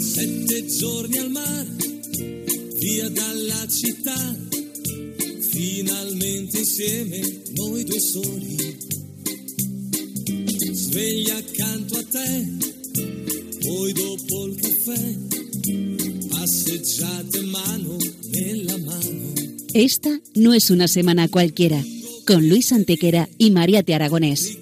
Sette giorni al mare, via dalla città, finalmente insieme noi due soli. Sveglia accanto a te, poi dopo il caffè, passeggiate mano nella mano. Esta no es una semana cualquiera, con Luis Antequera y Mariate Aragonés.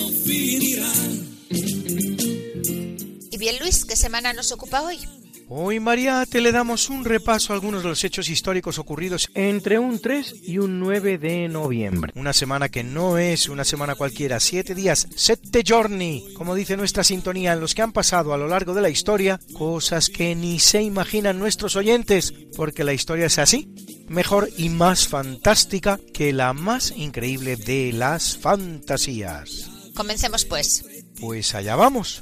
Luis, ¿qué semana nos ocupa hoy? Hoy, Mariate, le damos un repaso a algunos de los hechos históricos ocurridos entre un 3 y un 9 de noviembre. Una semana que no es una semana cualquiera, siete días, sette giorni, como dice nuestra sintonía, en los que han pasado a lo largo de la historia cosas que ni se imaginan nuestros oyentes, porque la historia es así, mejor y más fantástica que la más increíble de las fantasías. Comencemos pues. Pues allá vamos.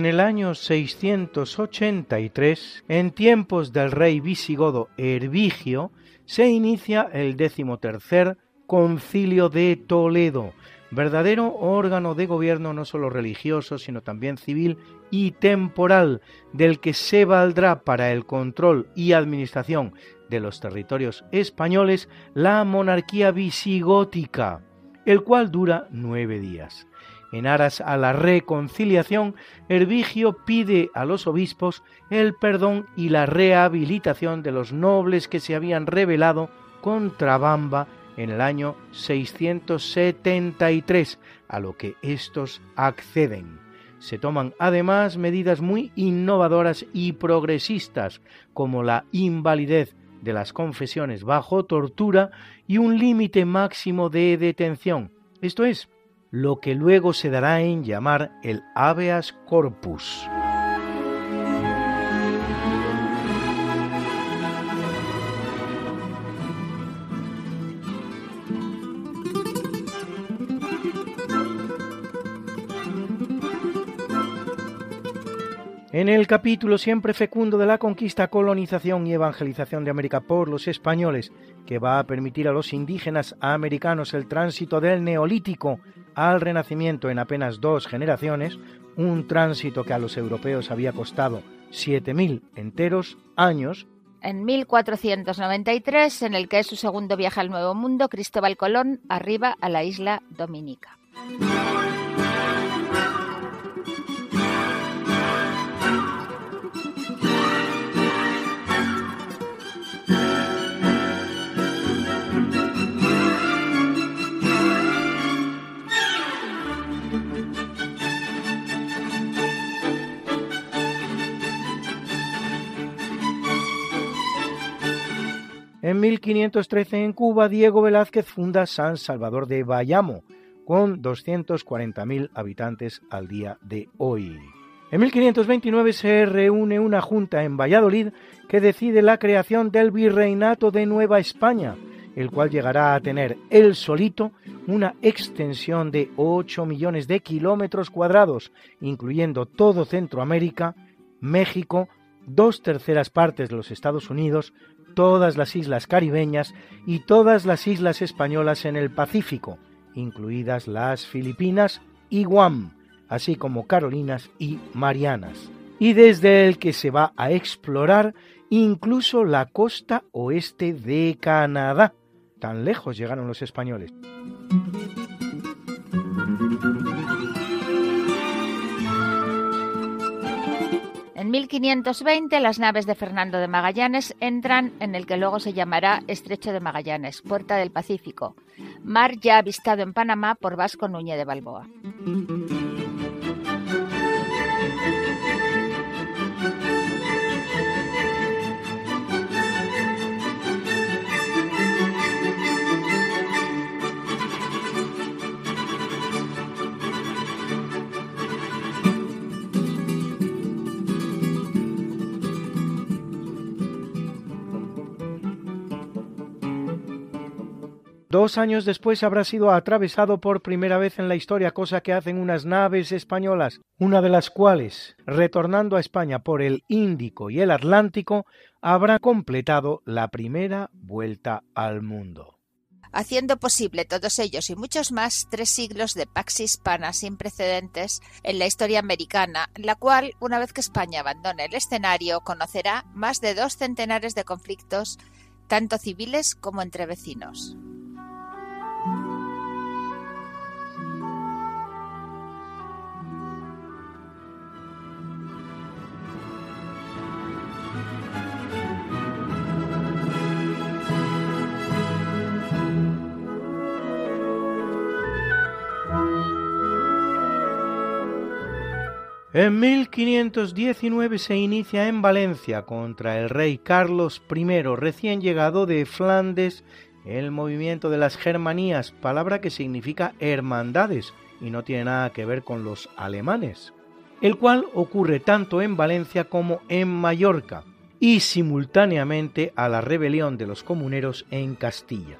En el año 683, en tiempos del rey visigodo Hervigio, se inicia el decimotercer concilio de Toledo, verdadero órgano de gobierno no solo religioso, sino también civil y temporal, del que se valdrá para el control y administración de los territorios españoles la monarquía visigótica, el cual dura nueve días. En aras a la reconciliación, Hervigio pide a los obispos el perdón y la rehabilitación de los nobles que se habían rebelado contra Bamba en el año 673, a lo que éstos acceden. Se toman además medidas muy innovadoras y progresistas, como la invalidez de las confesiones bajo tortura y un límite máximo de detención, esto es, lo que luego se dará en llamar el habeas corpus. En el capítulo siempre fecundo de la conquista, colonización y evangelización de América por los españoles, que va a permitir a los indígenas americanos el tránsito del neolítico al renacimiento en apenas dos generaciones, un tránsito que a los europeos había costado 7.000 enteros años, En 1493, en el que es su segundo viaje al Nuevo Mundo, Cristóbal Colón arriba a la isla Dominica. En 1513 en Cuba, Diego Velázquez funda San Salvador de Bayamo, con 240.000 habitantes al día de hoy. En 1529 se reúne una junta en Valladolid que decide la creación del Virreinato de Nueva España, el cual llegará a tener él solito una extensión de 8 millones de kilómetros cuadrados, incluyendo todo Centroamérica, México, dos terceras partes de los Estados Unidos, todas las islas caribeñas y todas las islas españolas en el Pacífico, incluidas las Filipinas y Guam así como Carolinas y Marianas, y desde el que se va a explorar incluso la costa oeste de Canadá. Tan lejos llegaron los españoles. En 1520 las naves de Fernando de Magallanes entran en el que luego se llamará Estrecho de Magallanes, Puerta del Pacífico, mar ya avistado en Panamá por Vasco Núñez de Balboa. Dos años después habrá sido atravesado por primera vez en la historia, cosa que hacen unas naves españolas, una de las cuales, retornando a España por el Índico y el Atlántico, habrá completado la primera vuelta al mundo haciendo posible todos ellos y muchos más tres siglos de pax hispana sin precedentes en la historia americana, la cual, una vez que España abandone el escenario, conocerá más de dos centenares de conflictos, tanto civiles como entre vecinos. En 1519 se inicia en Valencia contra el rey Carlos I, recién llegado de Flandes, el movimiento de las Germanías, palabra que significa hermandades y no tiene nada que ver con los alemanes, el cual ocurre tanto en Valencia como en Mallorca y simultáneamente a la rebelión de los comuneros en Castilla.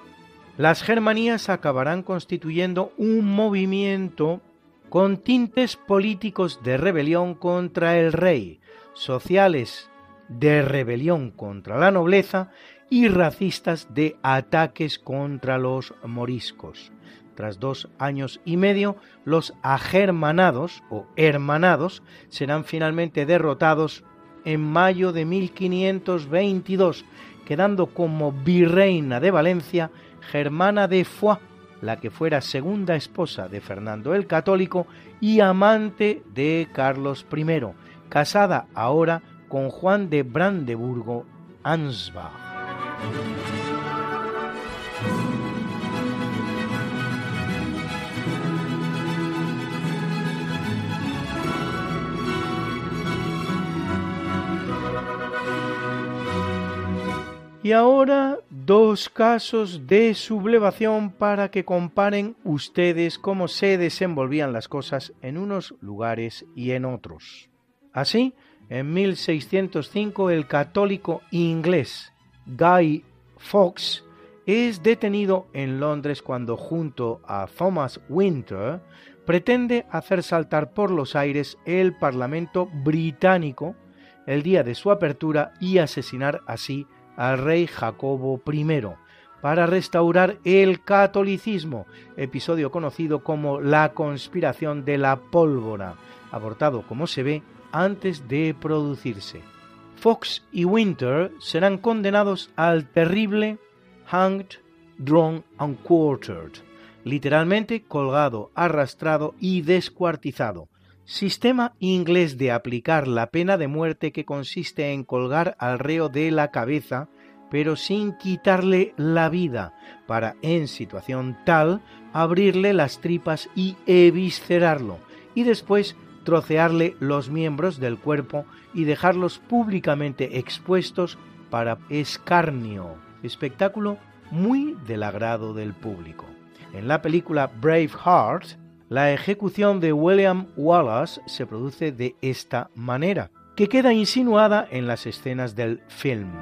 Las Germanías acabarán constituyendo un movimiento con tintes políticos de rebelión contra el rey, sociales de rebelión contra la nobleza y racistas de ataques contra los moriscos. Tras dos años y medio, los agermanados o hermanados serán finalmente derrotados en mayo de 1522, quedando como virreina de Valencia Germana de Foix, la que fuera segunda esposa de Fernando el Católico y amante de Carlos I, casada ahora con Juan de Brandeburgo Y ahora dos casos de sublevación para que comparen ustedes cómo se desenvolvían las cosas en unos lugares y en otros. Así, en 1605 el católico inglés Guy Fawkes es detenido en Londres cuando junto a Thomas Winter pretende hacer saltar por los aires el Parlamento británico el día de su apertura y asesinar así al rey Jacobo I para restaurar el catolicismo, episodio conocido como la conspiración de la pólvora, abortado como se ve antes de producirse. Fox y Winter serán condenados al terrible hanged, drawn and quartered, literalmente colgado, arrastrado y descuartizado, Sistema inglés de aplicar la pena de muerte que consiste en colgar al reo de la cabeza, pero sin quitarle la vida, para, en situación tal, abrirle las tripas y eviscerarlo, y después trocearle los miembros del cuerpo y dejarlos públicamente expuestos para escarnio, espectáculo muy del agrado del público. En la película Braveheart, la ejecución de William Wallace se produce de esta manera, que queda insinuada en las escenas del film.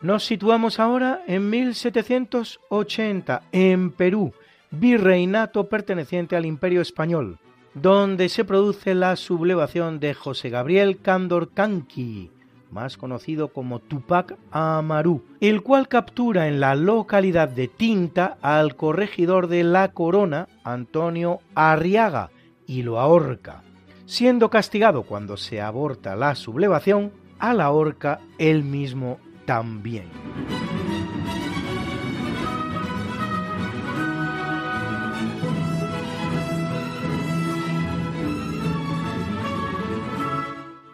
Nos situamos ahora en 1780, en Perú, virreinato perteneciente al Imperio Español, donde se produce la sublevación de José Gabriel Cándor Canqui, más conocido como Tupac Amaru, el cual captura en la localidad de Tinta al corregidor de la corona, Antonio Arriaga, y lo ahorca, siendo castigado cuando se aborta la sublevación a la horca él mismo también.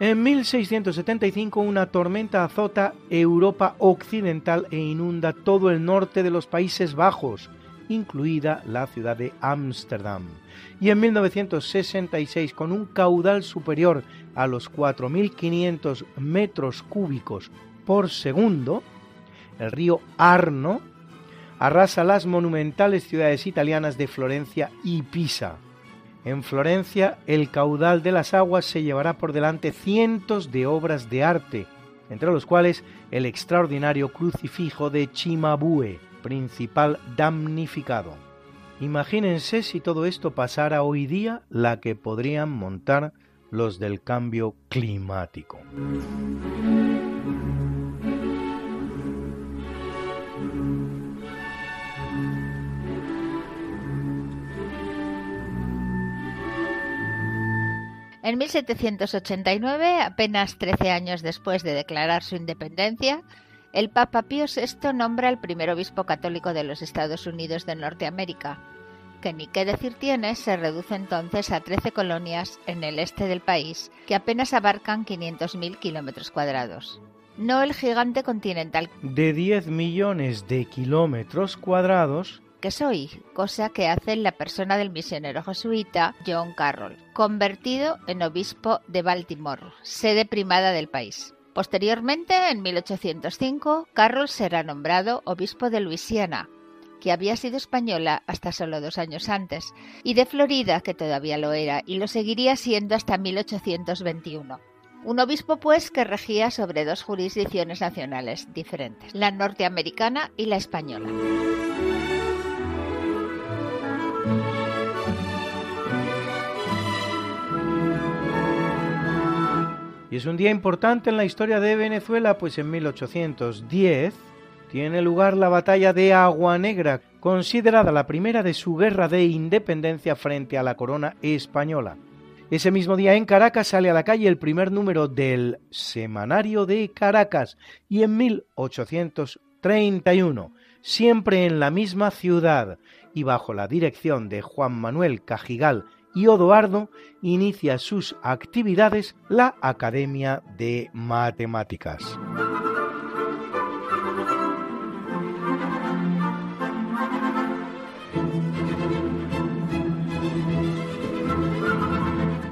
En 1675 una tormenta azota Europa occidental e inunda todo el norte de los Países Bajos, incluida la ciudad de Ámsterdam. Y en 1966, con un caudal superior a los 4.500 metros cúbicos por segundo, el río Arno arrasa las monumentales ciudades italianas de Florencia y Pisa. En Florencia, el caudal de las aguas se llevará por delante cientos de obras de arte, entre los cuales el extraordinario crucifijo de Chimabue, principal damnificado. Imagínense si todo esto pasara hoy día la que podrían montar los del cambio climático. En 1789, apenas 13 años después de declarar su independencia, el Papa Pío VI nombra al primer obispo católico de los Estados Unidos de Norteamérica, que ni qué decir tiene, se reduce entonces a 13 colonias en el este del país, que apenas abarcan 500.000 kilómetros cuadrados. No el gigante continental de 10 millones de kilómetros cuadrados que soy, cosa que hace la persona del misionero jesuita John Carroll, convertido en obispo de Baltimore, sede primada del país. Posteriormente, en 1805, Carroll será nombrado obispo de Luisiana, que había sido española hasta solo dos años antes, y de Florida, que todavía lo era, y lo seguiría siendo hasta 1821. Un obispo, pues, que regía sobre dos jurisdicciones nacionales diferentes, la norteamericana y la española. Es un día importante en la historia de Venezuela, pues en 1810 tiene lugar la batalla de Agua Negra, considerada la primera de su guerra de independencia frente a la corona española. Ese mismo día en Caracas sale a la calle el primer número del Semanario de Caracas y en 1831, siempre en la misma ciudad y bajo la dirección de Juan Manuel Cajigal y Odoardo inicia sus actividades la Academia de Matemáticas.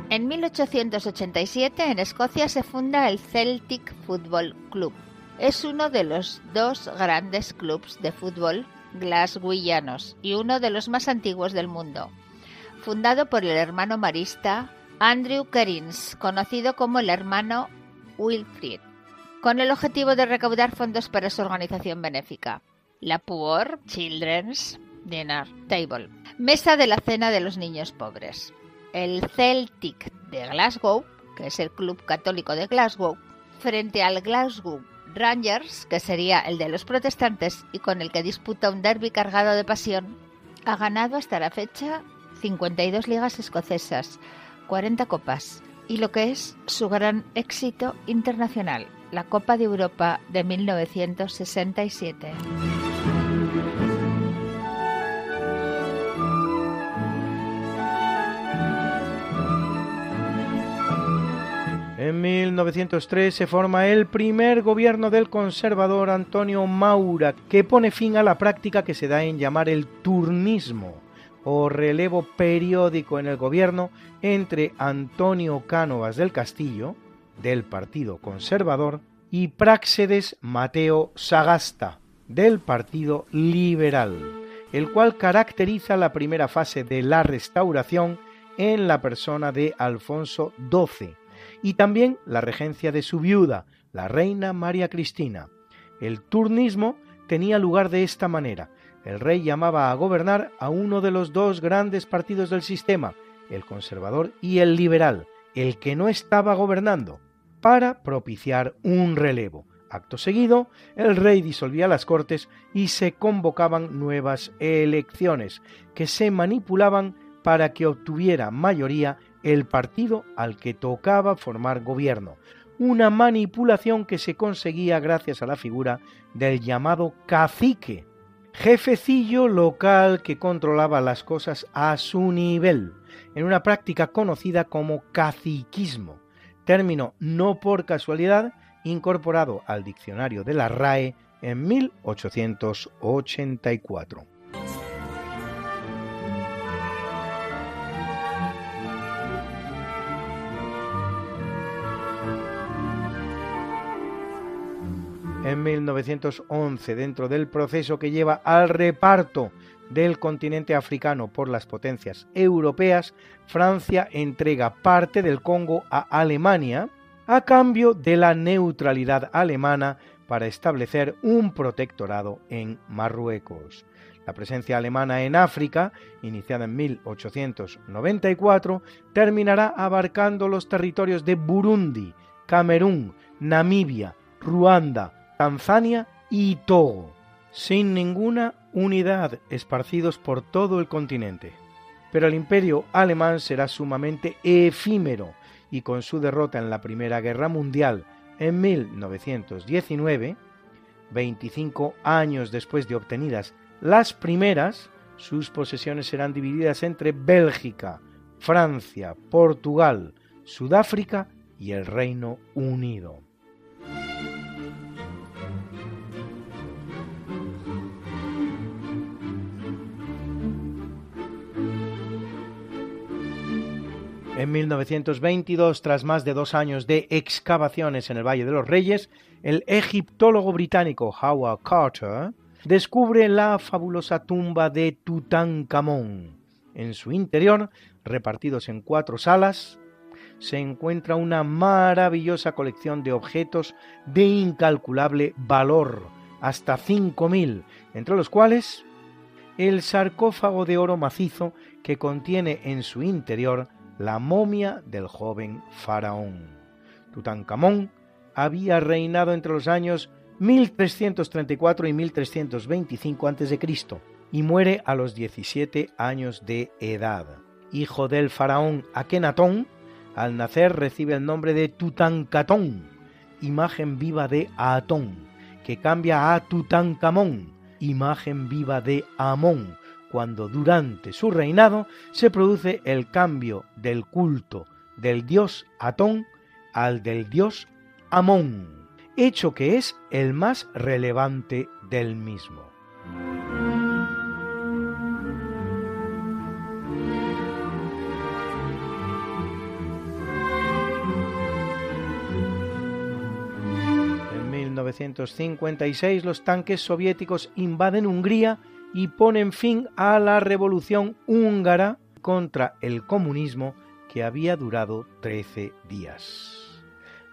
En 1887 en Escocia se funda el Celtic Football Club. Es uno de los dos grandes clubes de fútbol glasgowianos y uno de los más antiguos del mundo fundado por el hermano marista Andrew Kerins, conocido como el hermano Wilfrid, con el objetivo de recaudar fondos para su organización benéfica, la Poor Children's Dinner Table, mesa de la cena de los niños pobres. El Celtic de Glasgow, que es el club católico de Glasgow, frente al Glasgow Rangers, que sería el de los protestantes y con el que disputa un derby cargado de pasión, ha ganado hasta la fecha 52 ligas escocesas, 40 copas y lo que es su gran éxito internacional, la Copa de Europa de 1967. En 1903 se forma el primer gobierno del conservador Antonio Maura, que pone fin a la práctica que se da en llamar el turnismo o relevo periódico en el gobierno entre Antonio Cánovas del Castillo, del Partido Conservador, y Práxedes Mateo Sagasta, del Partido Liberal, el cual caracteriza la primera fase de la restauración en la persona de Alfonso XII, y también la regencia de su viuda, la reina María Cristina. El turnismo tenía lugar de esta manera. El rey llamaba a gobernar a uno de los dos grandes partidos del sistema, el conservador y el liberal, el que no estaba gobernando, para propiciar un relevo. Acto seguido, el rey disolvía las cortes y se convocaban nuevas elecciones, que se manipulaban para que obtuviera mayoría el partido al que tocaba formar gobierno, una manipulación que se conseguía gracias a la figura del llamado cacique, jefecillo local que controlaba las cosas a su nivel, en una práctica conocida como caciquismo, término no por casualidad incorporado al diccionario de la RAE en 1884. En 1911 dentro del proceso que lleva al reparto del continente africano por las potencias europeas, Francia entrega parte del Congo a Alemania a cambio de la neutralidad alemana para establecer un protectorado en Marruecos. La presencia alemana en África, iniciada en 1894, terminará abarcando los territorios de Burundi, Camerún, Namibia, Ruanda, Tanzania y Togo, sin ninguna unidad esparcidos por todo el continente. Pero el imperio alemán será sumamente efímero y con su derrota en la Primera Guerra Mundial en 1919, 25 años después de obtenidas las primeras, sus posesiones serán divididas entre Bélgica, Francia, Portugal, Sudáfrica y el Reino Unido. En 1922, tras más de dos años de excavaciones en el Valle de los Reyes, el egiptólogo británico Howard Carter descubre la fabulosa tumba de Tutankamón. En su interior, repartidos en cuatro salas, se encuentra una maravillosa colección de objetos de incalculable valor, hasta 5.000, entre los cuales el sarcófago de oro macizo que contiene en su interior la momia del joven faraón. Tutankamón había reinado entre los años 1334 y 1325 a.C. y muere a los 17 años de edad. Hijo del faraón Akenatón, al nacer recibe el nombre de Tutankatón, imagen viva de Atón, que cambia a Tutankamón, imagen viva de Amón, cuando durante su reinado se produce el cambio del culto del dios Atón al del dios Amón, hecho que es el más relevante del mismo. En 1956 los tanques soviéticos invaden Hungría y ponen fin a la revolución húngara contra el comunismo que había durado 13 días.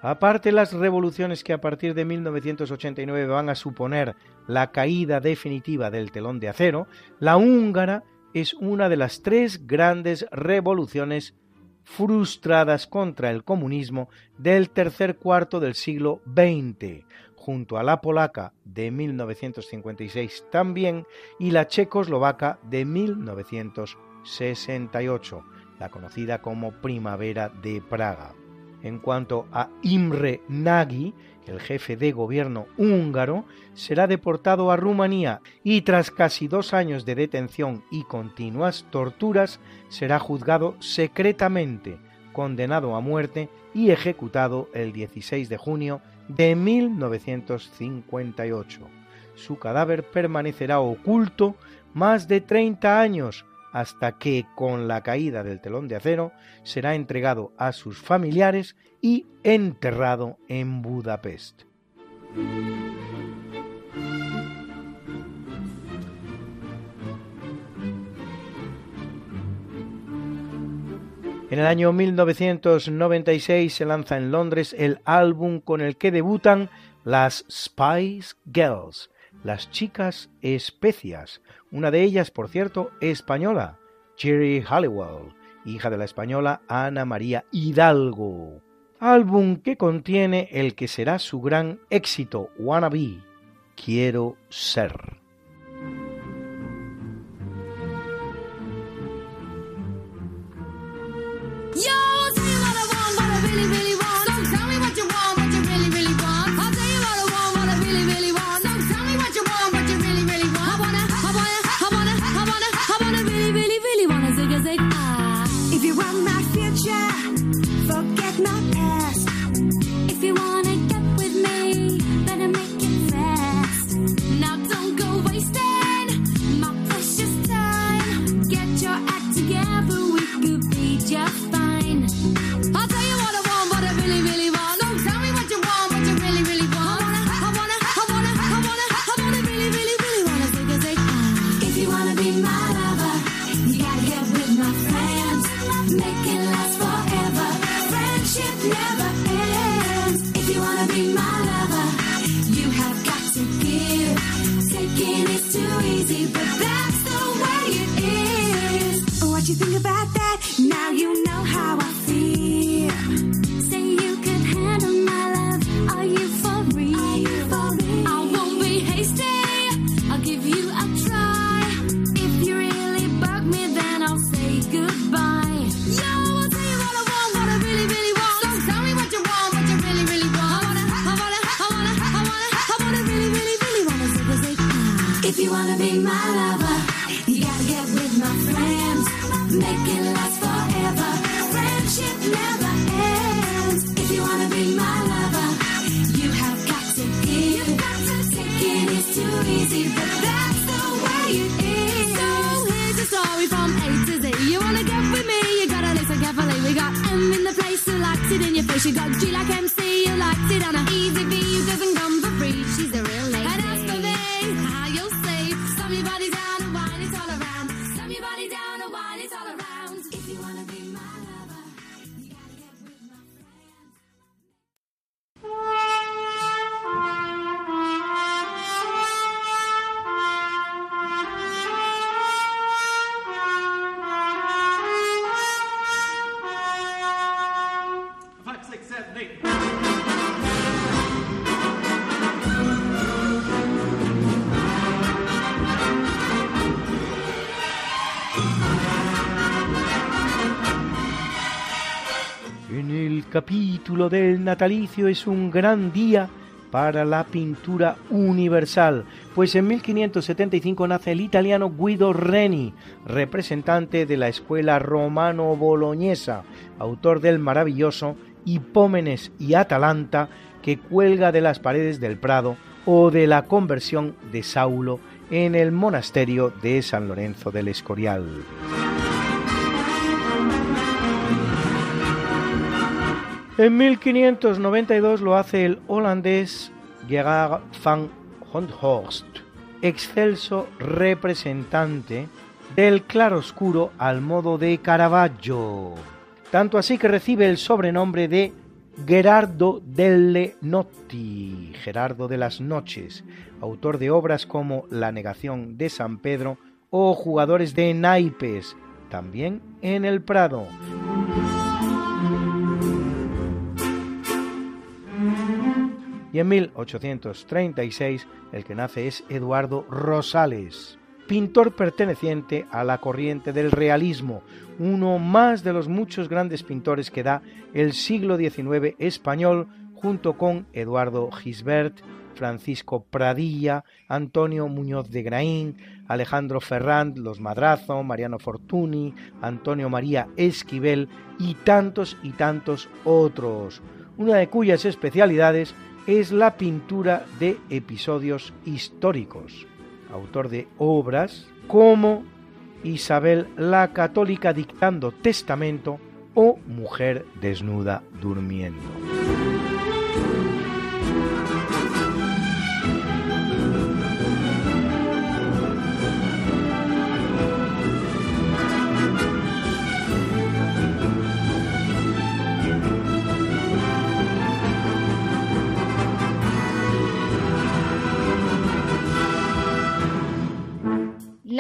Aparte las revoluciones que a partir de 1989 van a suponer la caída definitiva del telón de acero, la húngara es una de las tres grandes revoluciones frustradas contra el comunismo del tercer cuarto del siglo XX, junto a la polaca de 1956 también y la checoslovaca de 1968, la conocida como Primavera de Praga. En cuanto a Imre Nagy, el jefe de gobierno húngaro, será deportado a Rumanía y tras casi dos años de detención y continuas torturas, será juzgado secretamente, condenado a muerte y ejecutado el 16 de junio de 1958. Su cadáver permanecerá oculto más de 30 años hasta que, con la caída del telón de acero, será entregado a sus familiares y enterrado en Budapest. En el año 1996 se lanza en Londres el álbum con el que debutan las Spice Girls, las chicas especias, una de ellas, por cierto, española, Cherry Halliwell, hija de la española Ana María Hidalgo. Álbum que contiene el que será su gran éxito, Wanna Be, Quiero Ser. but that del natalicio es un gran día para la pintura universal, pues en 1575 nace el italiano Guido Reni, representante de la escuela romano-boloñesa, autor del maravilloso Hipómenes y Atalanta que cuelga de las paredes del Prado o de la conversión de Saulo en el monasterio de San Lorenzo del Escorial. En 1592 lo hace el holandés Gerard van Honthorst, excelso representante del claroscuro al modo de Caravaggio, tanto así que recibe el sobrenombre de Gerardo delle Notti, Gerardo de las Noches, autor de obras como La negación de San Pedro o Jugadores de naipes, también en el Prado. Y en 1836 el que nace es Eduardo Rosales, pintor perteneciente a la corriente del realismo, uno más de los muchos grandes pintores que da el siglo XIX español junto con Eduardo Gisbert, Francisco Pradilla, Antonio Muñoz de Graín, Alejandro Ferrand, Los Madrazo, Mariano Fortuny, Antonio María Esquivel y tantos y tantos otros, una de cuyas especialidades es la pintura de episodios históricos, autor de obras como Isabel la Católica dictando testamento o Mujer desnuda durmiendo.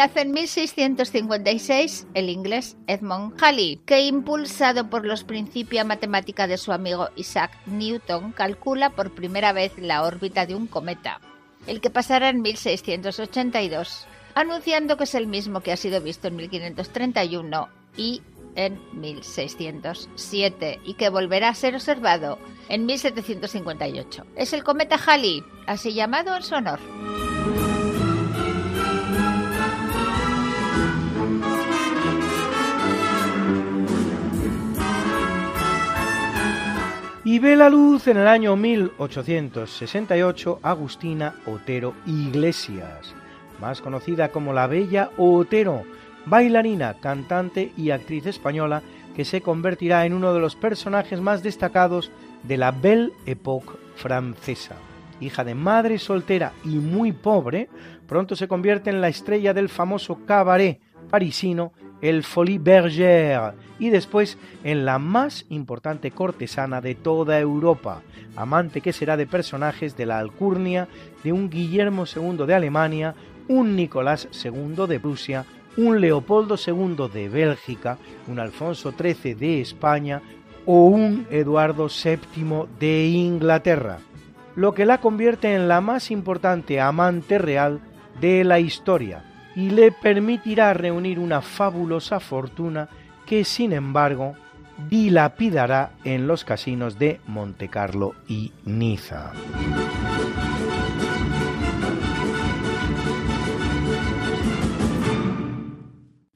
Nace en 1656 el inglés Edmund Halley, que impulsado por los principios matemática de su amigo Isaac Newton, calcula por primera vez la órbita de un cometa, el que pasará en 1682, anunciando que es el mismo que ha sido visto en 1531 y en 1607 y que volverá a ser observado en 1758. Es el cometa Halley, así llamado en su honor. Y ve la luz en el año 1868 Agustina Otero Iglesias, más conocida como la Bella Otero, bailarina, cantante y actriz española que se convertirá en uno de los personajes más destacados de la Belle Époque francesa. Hija de madre soltera y muy pobre, pronto se convierte en la estrella del famoso cabaret parisino el Folie Bergère y después en la más importante cortesana de toda Europa, amante que será de personajes de la alcurnia de un Guillermo II de Alemania, un Nicolás II de Prusia, un Leopoldo II de Bélgica, un Alfonso XIII de España o un Eduardo VII de Inglaterra, lo que la convierte en la más importante amante real de la historia y le permitirá reunir una fabulosa fortuna que sin embargo dilapidará en los casinos de Montecarlo y Niza.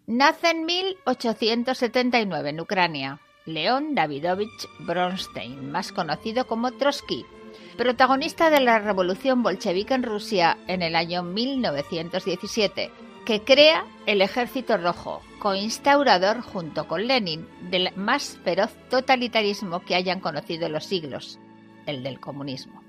Nace en 1879 en Ucrania León Davidovich Bronstein, más conocido como Trotsky, protagonista de la revolución bolchevique en Rusia en el año 1917, que crea el Ejército Rojo, coinstaurador junto con Lenin del más feroz totalitarismo que hayan conocido los siglos, el del comunismo.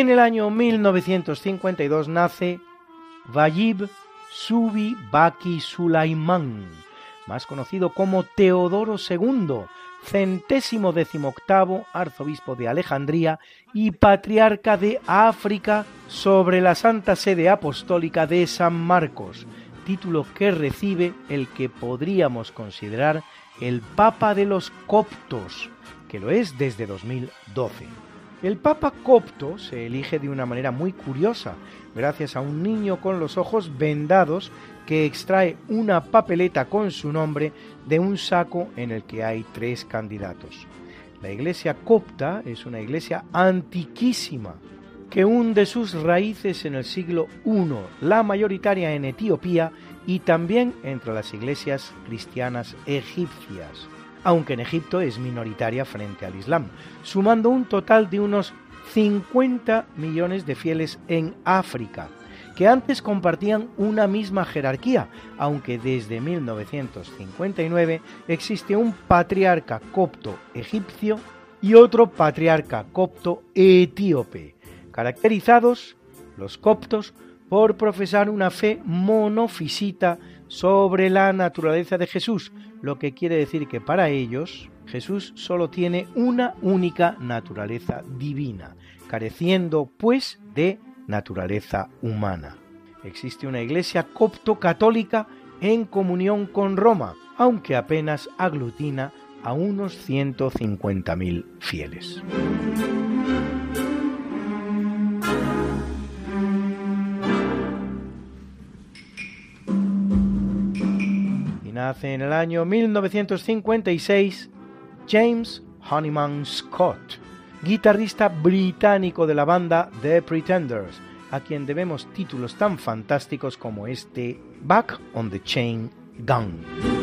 En el año 1952 nace Vayib Subi Baki Sulaiman, más conocido como Teodoro II, centésimo decimoctavo arzobispo de Alejandría y patriarca de África sobre la Santa Sede Apostólica de San Marcos, título que recibe el que podríamos considerar el Papa de los Coptos, que lo es desde 2012. El Papa copto se elige de una manera muy curiosa, gracias a un niño con los ojos vendados que extrae una papeleta con su nombre de un saco en el que hay tres candidatos. La iglesia copta es una iglesia antiquísima que hunde sus raíces en el siglo I, la mayoritaria en Etiopía y también entre las iglesias cristianas egipcias aunque en Egipto es minoritaria frente al Islam, sumando un total de unos 50 millones de fieles en África, que antes compartían una misma jerarquía, aunque desde 1959 existe un patriarca copto egipcio y otro patriarca copto etíope, caracterizados los coptos por profesar una fe monofisita sobre la naturaleza de Jesús, lo que quiere decir que para ellos Jesús solo tiene una única naturaleza divina, careciendo pues de naturaleza humana. Existe una iglesia copto-católica en comunión con Roma, aunque apenas aglutina a unos 150.000 fieles. Nace en el año 1956 James Honeyman Scott, guitarrista británico de la banda The Pretenders, a quien debemos títulos tan fantásticos como este Back on the Chain Gun.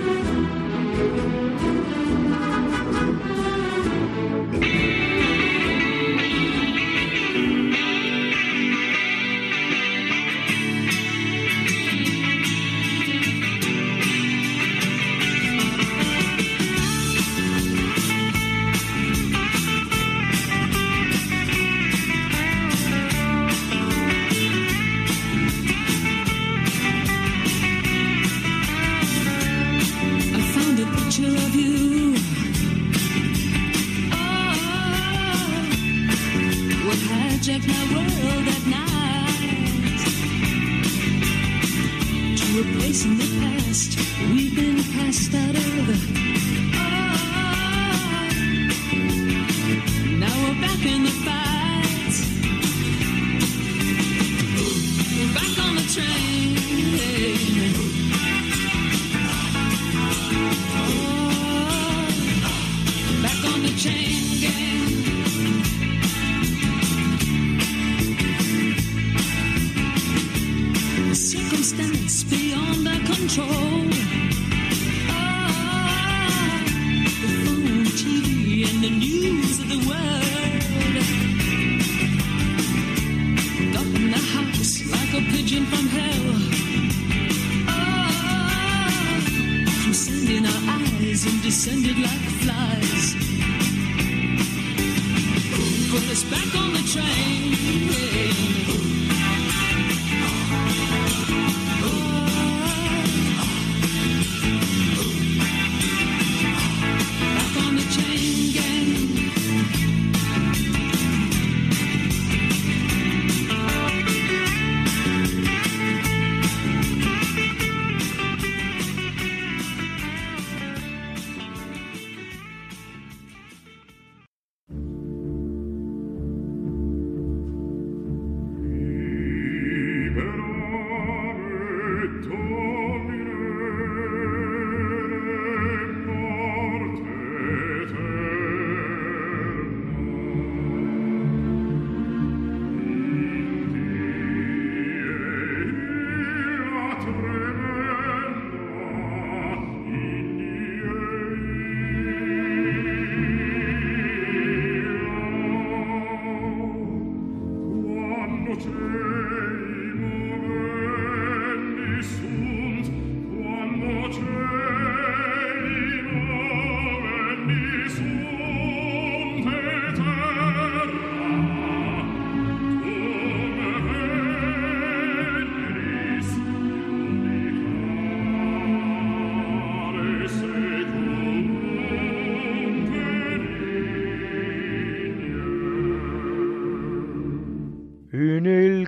put us back on the train.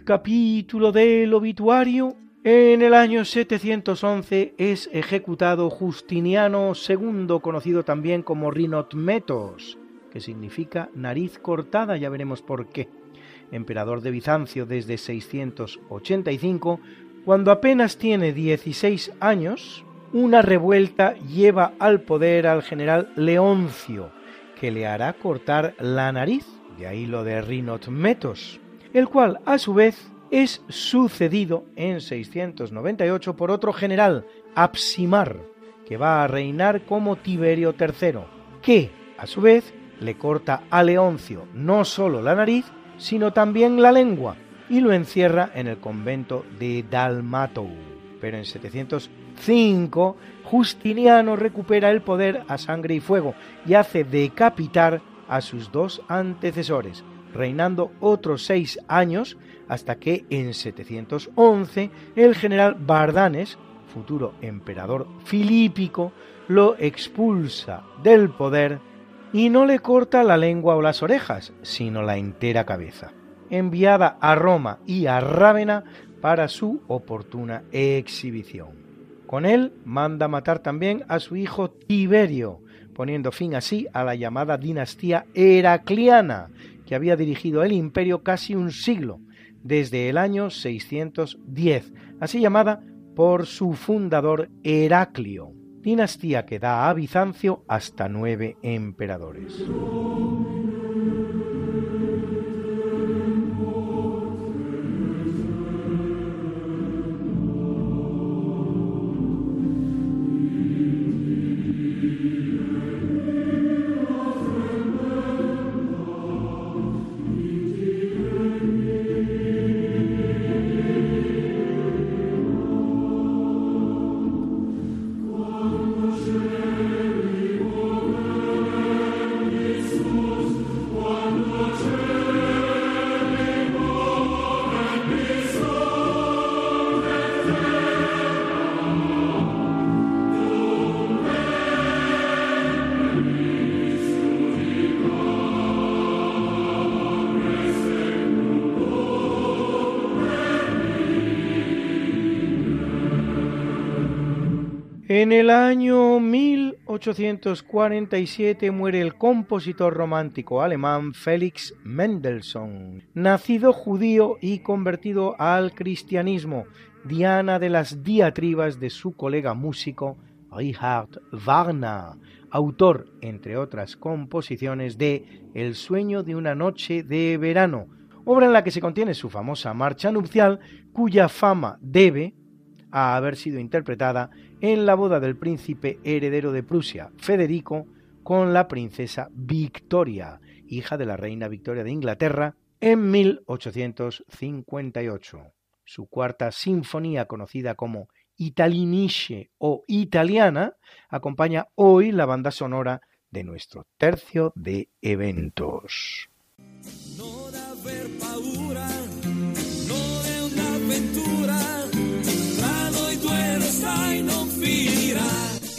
Capítulo del obituario, en el año 711 es ejecutado Justiniano II, conocido también como Rinotmetos, que significa nariz cortada, ya veremos por qué. Emperador de Bizancio desde 685, cuando apenas tiene 16 años, una revuelta lleva al poder al general Leoncio, que le hará cortar la nariz, de ahí lo de Rinotmetos el cual a su vez es sucedido en 698 por otro general, Absimar, que va a reinar como Tiberio III, que a su vez le corta a Leoncio no solo la nariz, sino también la lengua, y lo encierra en el convento de Dalmatou. Pero en 705 Justiniano recupera el poder a sangre y fuego y hace decapitar a sus dos antecesores, reinando otros seis años hasta que en 711 el general Bardanes, futuro emperador filípico, lo expulsa del poder y no le corta la lengua o las orejas, sino la entera cabeza, enviada a Roma y a Rávena para su oportuna exhibición. Con él manda matar también a su hijo Tiberio, poniendo fin así a la llamada dinastía heracliana, que había dirigido el imperio casi un siglo, desde el año 610, así llamada por su fundador Heraclio. dinastía que da a Bizancio hasta nueve emperadores. En el año 1847 muere el compositor romántico alemán Felix Mendelssohn, nacido judío y convertido al cristianismo, diana de las diatribas de su colega músico Richard Wagner, autor, entre otras composiciones, de El sueño de una noche de verano, obra en la que se contiene su famosa marcha nupcial, cuya fama debe a haber sido interpretada en la boda del príncipe heredero de Prusia, Federico, con la princesa Victoria, hija de la reina Victoria de Inglaterra, en 1858. Su cuarta sinfonía, conocida como Italiniche o Italiana, acompaña hoy la banda sonora de nuestro tercio de eventos.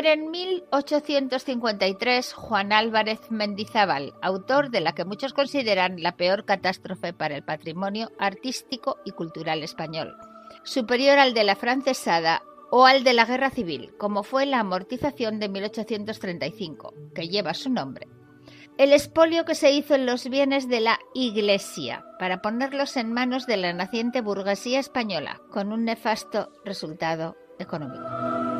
Muere en 1853 Juan Álvarez Mendizábal, autor de la que muchos consideran la peor catástrofe para el patrimonio artístico y cultural español, superior al de la francesada o al de la guerra civil, como fue la amortización de 1835, que lleva su nombre. El expolio que se hizo en los bienes de la Iglesia para ponerlos en manos de la naciente burguesía española, con un nefasto resultado económico.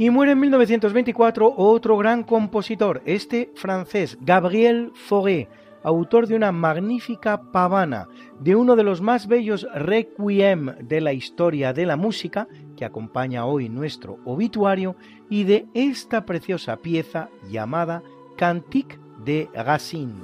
Y muere en 1924 otro gran compositor, este francés, Gabriel Fauré, autor de una magnífica pavana, de uno de los más bellos requiem de la historia de la música, que acompaña hoy nuestro obituario, y de esta preciosa pieza llamada Cantique de Racine.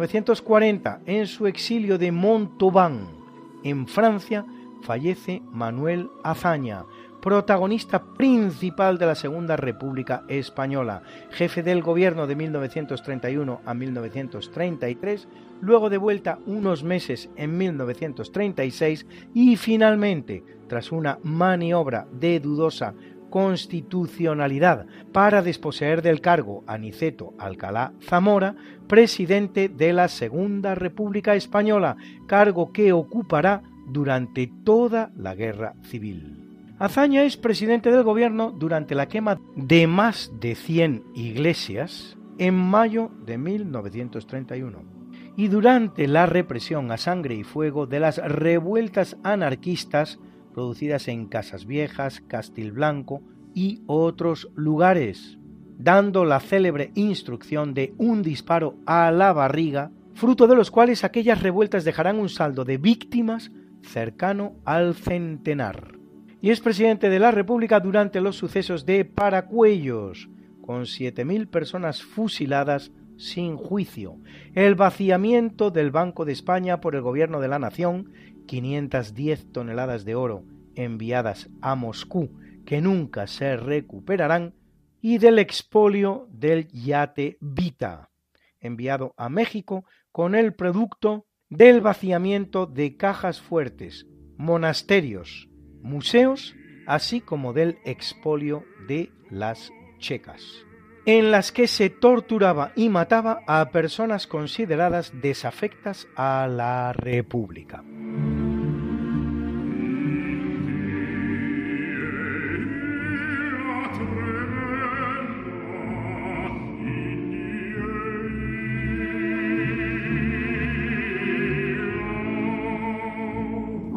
1940, en su exilio de Montauban, en Francia, fallece Manuel Azaña, protagonista principal de la Segunda República Española, jefe del gobierno de 1931 a 1933, luego de vuelta unos meses en 1936 y finalmente, tras una maniobra de dudosa constitucionalidad para desposeer del cargo a Niceto Alcalá Zamora, presidente de la Segunda República Española, cargo que ocupará durante toda la guerra civil. Azaña es presidente del gobierno durante la quema de más de 100 iglesias en mayo de 1931 y durante la represión a sangre y fuego de las revueltas anarquistas producidas en Casas Viejas, Castilblanco y otros lugares, dando la célebre instrucción de un disparo a la barriga, fruto de los cuales aquellas revueltas dejarán un saldo de víctimas cercano al centenar. Y es presidente de la República durante los sucesos de Paracuellos, con 7.000 personas fusiladas sin juicio, el vaciamiento del Banco de España por el Gobierno de la Nación, 510 toneladas de oro enviadas a Moscú que nunca se recuperarán, y del expolio del yate Vita, enviado a México con el producto del vaciamiento de cajas fuertes, monasterios, museos, así como del expolio de las checas, en las que se torturaba y mataba a personas consideradas desafectas a la República.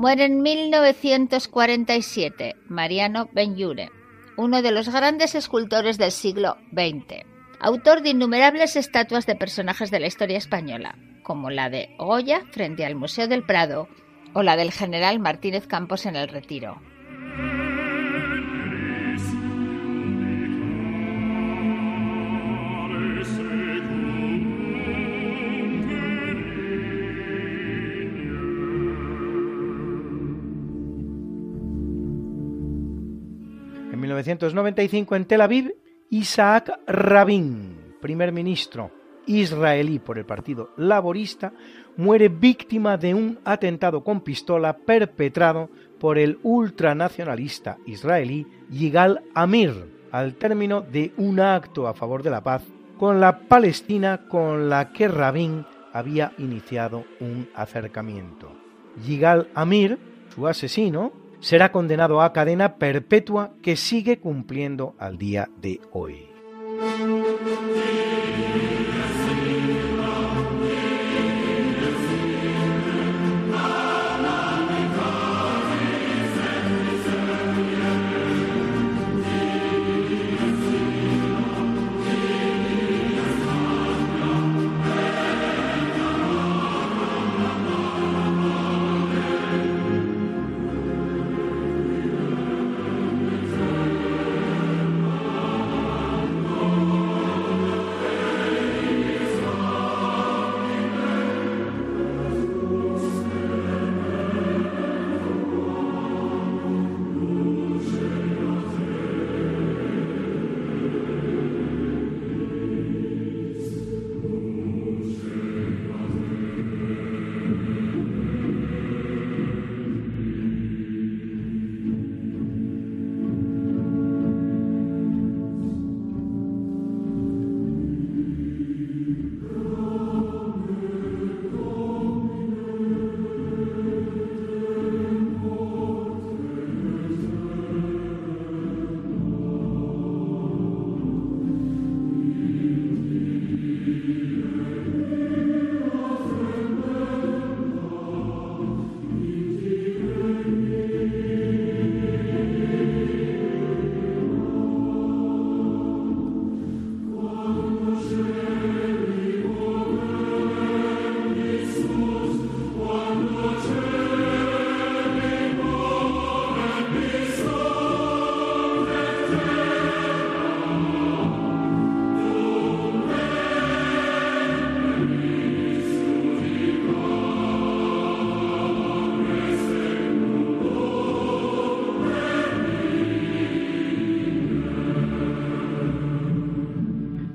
Muere en 1947 Mariano Benjure, uno de los grandes escultores del siglo XX, autor de innumerables estatuas de personajes de la historia española, como la de Goya frente al Museo del Prado o la del general Martínez Campos en el Retiro. 1995 en Tel Aviv, Isaac Rabin, primer ministro israelí por el Partido Laborista, muere víctima de un atentado con pistola perpetrado por el ultranacionalista israelí Yigal Amir, al término de un acto a favor de la paz con la Palestina con la que Rabin había iniciado un acercamiento. Yigal Amir, su asesino, será condenado a cadena perpetua que sigue cumpliendo al día de hoy.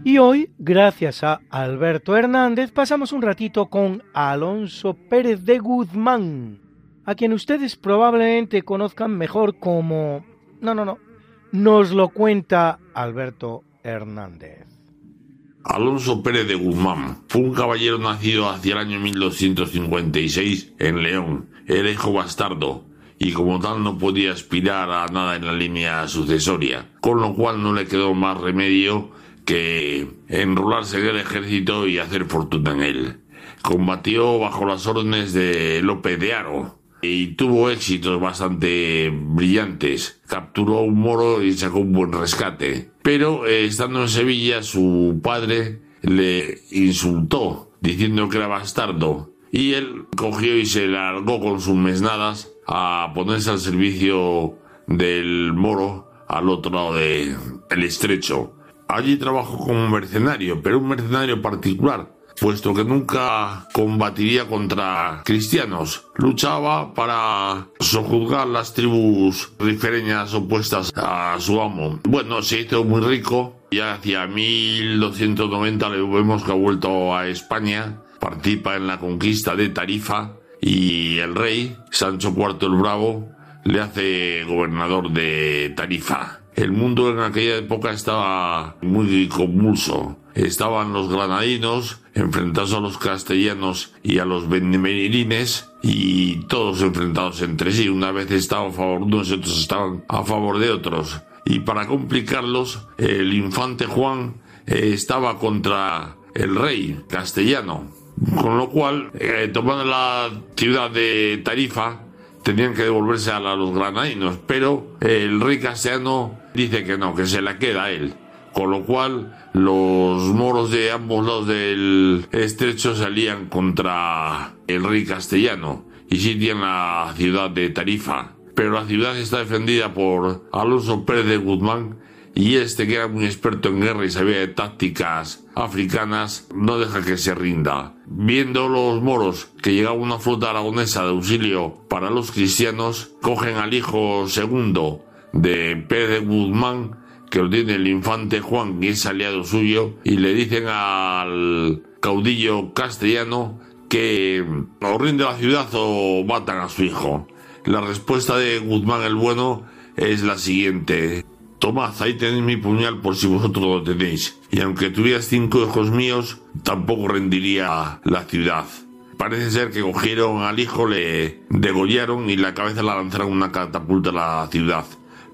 Y hoy, gracias a Alberto Hernández, pasamos un ratito con Alonso Pérez de Guzmán, a quien ustedes probablemente conozcan mejor como... No, no, no. Nos lo cuenta Alberto Hernández. Alonso Pérez de Guzmán fue un caballero nacido hacia el año 1256 en León. Era hijo bastardo y como tal no podía aspirar a nada en la línea sucesoria, con lo cual no le quedó más remedio que enrolarse en el ejército y hacer fortuna en él. Combatió bajo las órdenes de López de Aro y tuvo éxitos bastante brillantes. Capturó a un moro y sacó un buen rescate. Pero eh, estando en Sevilla, su padre le insultó diciendo que era bastardo y él cogió y se largó con sus mesnadas a ponerse al servicio del moro al otro lado del estrecho. Allí trabajó como mercenario, pero un mercenario particular, puesto que nunca combatiría contra cristianos. Luchaba para sojuzgar las tribus rifereñas opuestas a su amo. Bueno, se hizo muy rico. Ya hacia 1290 le vemos que ha vuelto a España. Participa en la conquista de Tarifa y el rey, Sancho IV el Bravo, le hace gobernador de Tarifa. El mundo en aquella época estaba muy convulso. Estaban los granadinos enfrentados a los castellanos y a los benemerines y todos enfrentados entre sí. Una vez estaban a favor de unos y otros estaban a favor de otros. Y para complicarlos, el infante Juan eh, estaba contra el rey castellano. Con lo cual, eh, tomando la ciudad de Tarifa, tenían que devolverse a los granadinos, pero el rey castellano dice que no, que se la queda a él. Con lo cual, los moros de ambos lados del estrecho salían contra el rey castellano y sitian la ciudad de Tarifa. Pero la ciudad está defendida por Alonso Pérez de Guzmán y este que era muy experto en guerra y sabía de tácticas africanas no deja que se rinda. Viendo los moros que llegaba una flota aragonesa de auxilio para los cristianos, cogen al hijo segundo de Pedro Guzmán, que lo tiene el infante Juan, que es aliado suyo, y le dicen al caudillo castellano que o rinde la ciudad o matan a su hijo. La respuesta de Guzmán el Bueno es la siguiente. Tomad, ahí tenéis mi puñal por si vosotros lo tenéis. Y aunque tuvieras cinco hijos míos, tampoco rendiría la ciudad. Parece ser que cogieron al hijo, le degollaron y la cabeza la lanzaron una catapulta a la ciudad.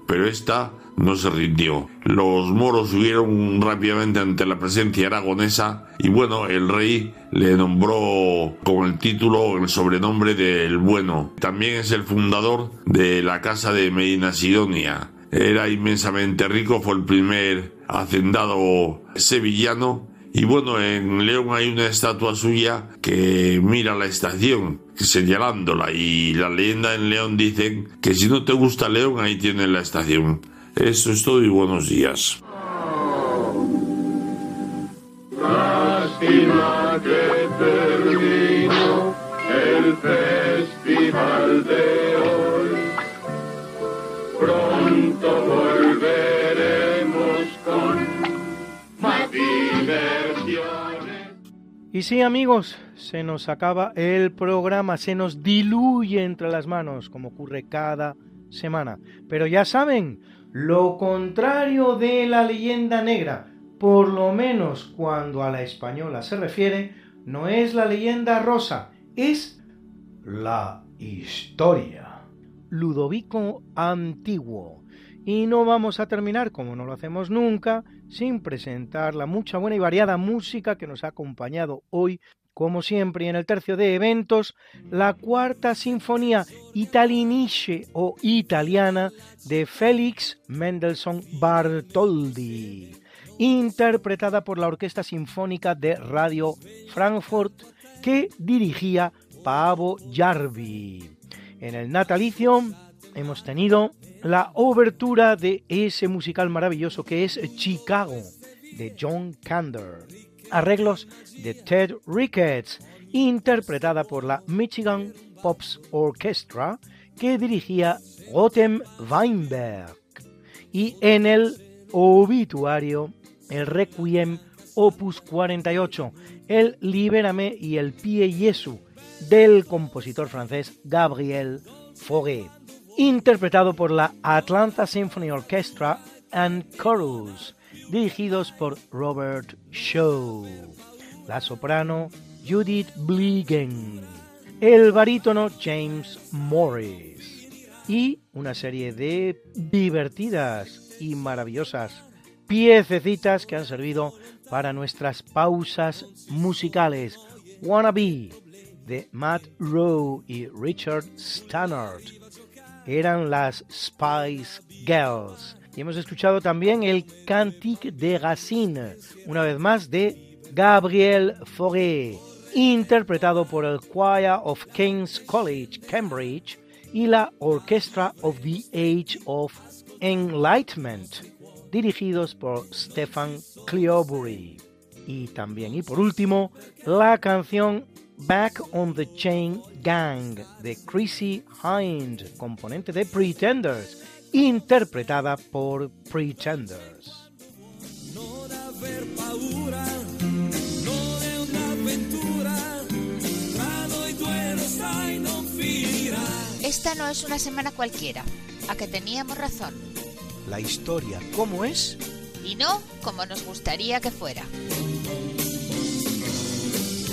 Pero esta no se rindió. Los moros subieron rápidamente ante la presencia aragonesa y bueno, el rey le nombró con el título, el sobrenombre del bueno. También es el fundador de la casa de Medina Sidonia era inmensamente rico, fue el primer hacendado sevillano. Y bueno, en León hay una estatua suya que mira la estación, señalándola. Y la leyenda en León dicen que si no te gusta León, ahí tienes la estación. Eso es todo y buenos días. Lástima que el festival de hoy. Pronto volveremos con más diversiones. Y sí, amigos, se nos acaba el programa, se nos diluye entre las manos, como ocurre cada semana. Pero ya saben, lo contrario de la leyenda negra, por lo menos cuando a la española se refiere, no es la leyenda rosa, es la historia. Ludovico Antiguo. Y no vamos a terminar, como no lo hacemos nunca, sin presentar la mucha buena y variada música que nos ha acompañado hoy, como siempre, en el tercio de eventos, la cuarta sinfonía italiniche o italiana de Félix Mendelssohn Bartoldi, interpretada por la Orquesta Sinfónica de Radio Frankfurt que dirigía Pavo Jarvi. En el natalicio hemos tenido la obertura de ese musical maravilloso que es Chicago, de John Kander. Arreglos de Ted Ricketts, interpretada por la Michigan Pops Orchestra, que dirigía Gotem Weinberg. Y en el obituario, el Requiem opus 48, el Libérame y el Pie Jesu, del compositor francés Gabriel Fauré, interpretado por la Atlanta Symphony Orchestra and Chorus, dirigidos por Robert Shaw, la soprano Judith Bliegen, el barítono James Morris. Y una serie de divertidas y maravillosas piececitas que han servido para nuestras pausas musicales. Wannabe de Matt Rowe y Richard Stannard eran las Spice Girls. Y hemos escuchado también el Cantique de Racine, una vez más de Gabriel Fauré, interpretado por el Choir of King's College, Cambridge, y la Orchestra of the Age of Enlightenment, dirigidos por Stefan Cleobury. Y también, y por último, la canción Back on the Chain Gang de Chrissy Hind, componente de Pretenders, interpretada por Pretenders. Esta no es una semana cualquiera, a que teníamos razón. La historia, ¿cómo es? Y no como nos gustaría que fuera.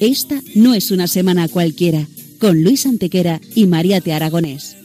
Esta no es una semana cualquiera, con Luis Antequera y María Aragonés.